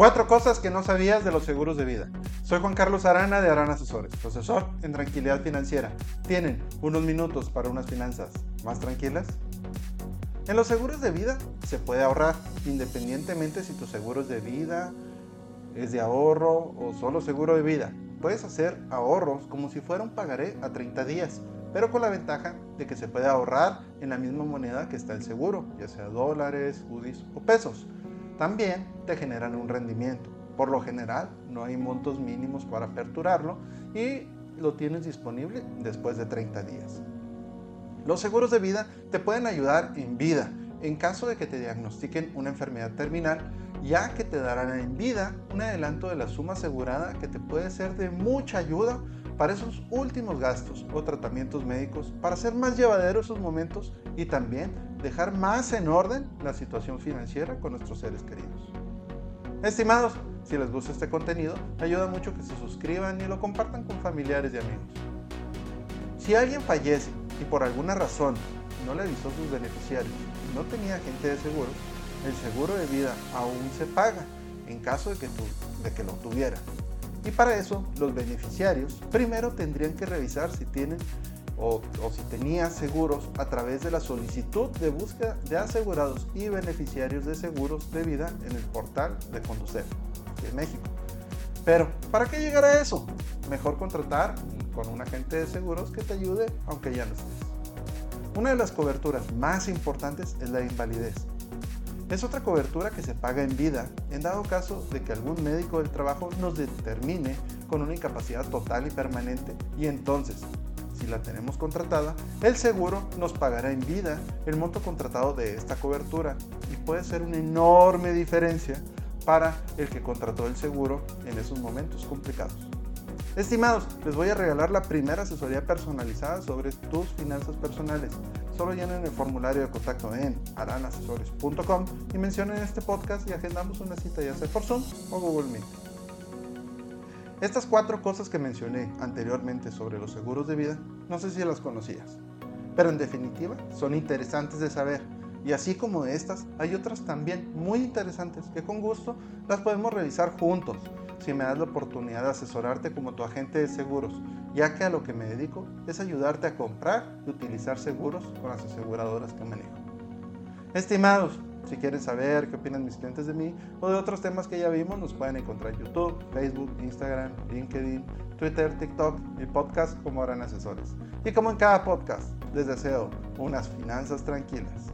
Cuatro cosas que no sabías de los seguros de vida. Soy Juan Carlos Arana de Arana Asesores, profesor en tranquilidad financiera. ¿Tienen unos minutos para unas finanzas más tranquilas? En los seguros de vida se puede ahorrar, independientemente si tu seguro es de vida, es de ahorro o solo seguro de vida. Puedes hacer ahorros como si fuera un pagaré a 30 días, pero con la ventaja de que se puede ahorrar en la misma moneda que está el seguro, ya sea dólares, UDIs o pesos también te generan un rendimiento. Por lo general, no hay montos mínimos para aperturarlo y lo tienes disponible después de 30 días. Los seguros de vida te pueden ayudar en vida en caso de que te diagnostiquen una enfermedad terminal, ya que te darán en vida un adelanto de la suma asegurada que te puede ser de mucha ayuda para esos últimos gastos o tratamientos médicos, para hacer más llevaderos esos momentos y también dejar más en orden la situación financiera con nuestros seres queridos. Estimados, si les gusta este contenido, ayuda mucho que se suscriban y lo compartan con familiares y amigos. Si alguien fallece y por alguna razón no le avisó a sus beneficiarios y no tenía agente de seguros, el seguro de vida aún se paga en caso de que, de que lo tuviera. Y para eso, los beneficiarios primero tendrían que revisar si tienen o, si tenía seguros a través de la solicitud de búsqueda de asegurados y beneficiarios de seguros de vida en el portal de Conducir de México. Pero, ¿para qué llegar a eso? Mejor contratar con un agente de seguros que te ayude aunque ya no estés. Una de las coberturas más importantes es la invalidez. Es otra cobertura que se paga en vida en dado caso de que algún médico del trabajo nos determine con una incapacidad total y permanente y entonces si la tenemos contratada, el seguro nos pagará en vida el monto contratado de esta cobertura y puede ser una enorme diferencia para el que contrató el seguro en esos momentos complicados. Estimados, les voy a regalar la primera asesoría personalizada sobre tus finanzas personales. Solo llenen el formulario de contacto en aranasesores.com y mencionen este podcast y agendamos una cita ya sea por Zoom o Google Meet. Estas cuatro cosas que mencioné anteriormente sobre los seguros de vida, no sé si las conocías, pero en definitiva son interesantes de saber. Y así como estas, hay otras también muy interesantes que con gusto las podemos revisar juntos si me das la oportunidad de asesorarte como tu agente de seguros, ya que a lo que me dedico es ayudarte a comprar y utilizar seguros con las aseguradoras que manejo. Estimados, si quieren saber qué opinan mis clientes de mí o de otros temas que ya vimos, nos pueden encontrar en YouTube, Facebook, Instagram, LinkedIn, Twitter, TikTok y podcast como harán asesores. Y como en cada podcast, les deseo unas finanzas tranquilas.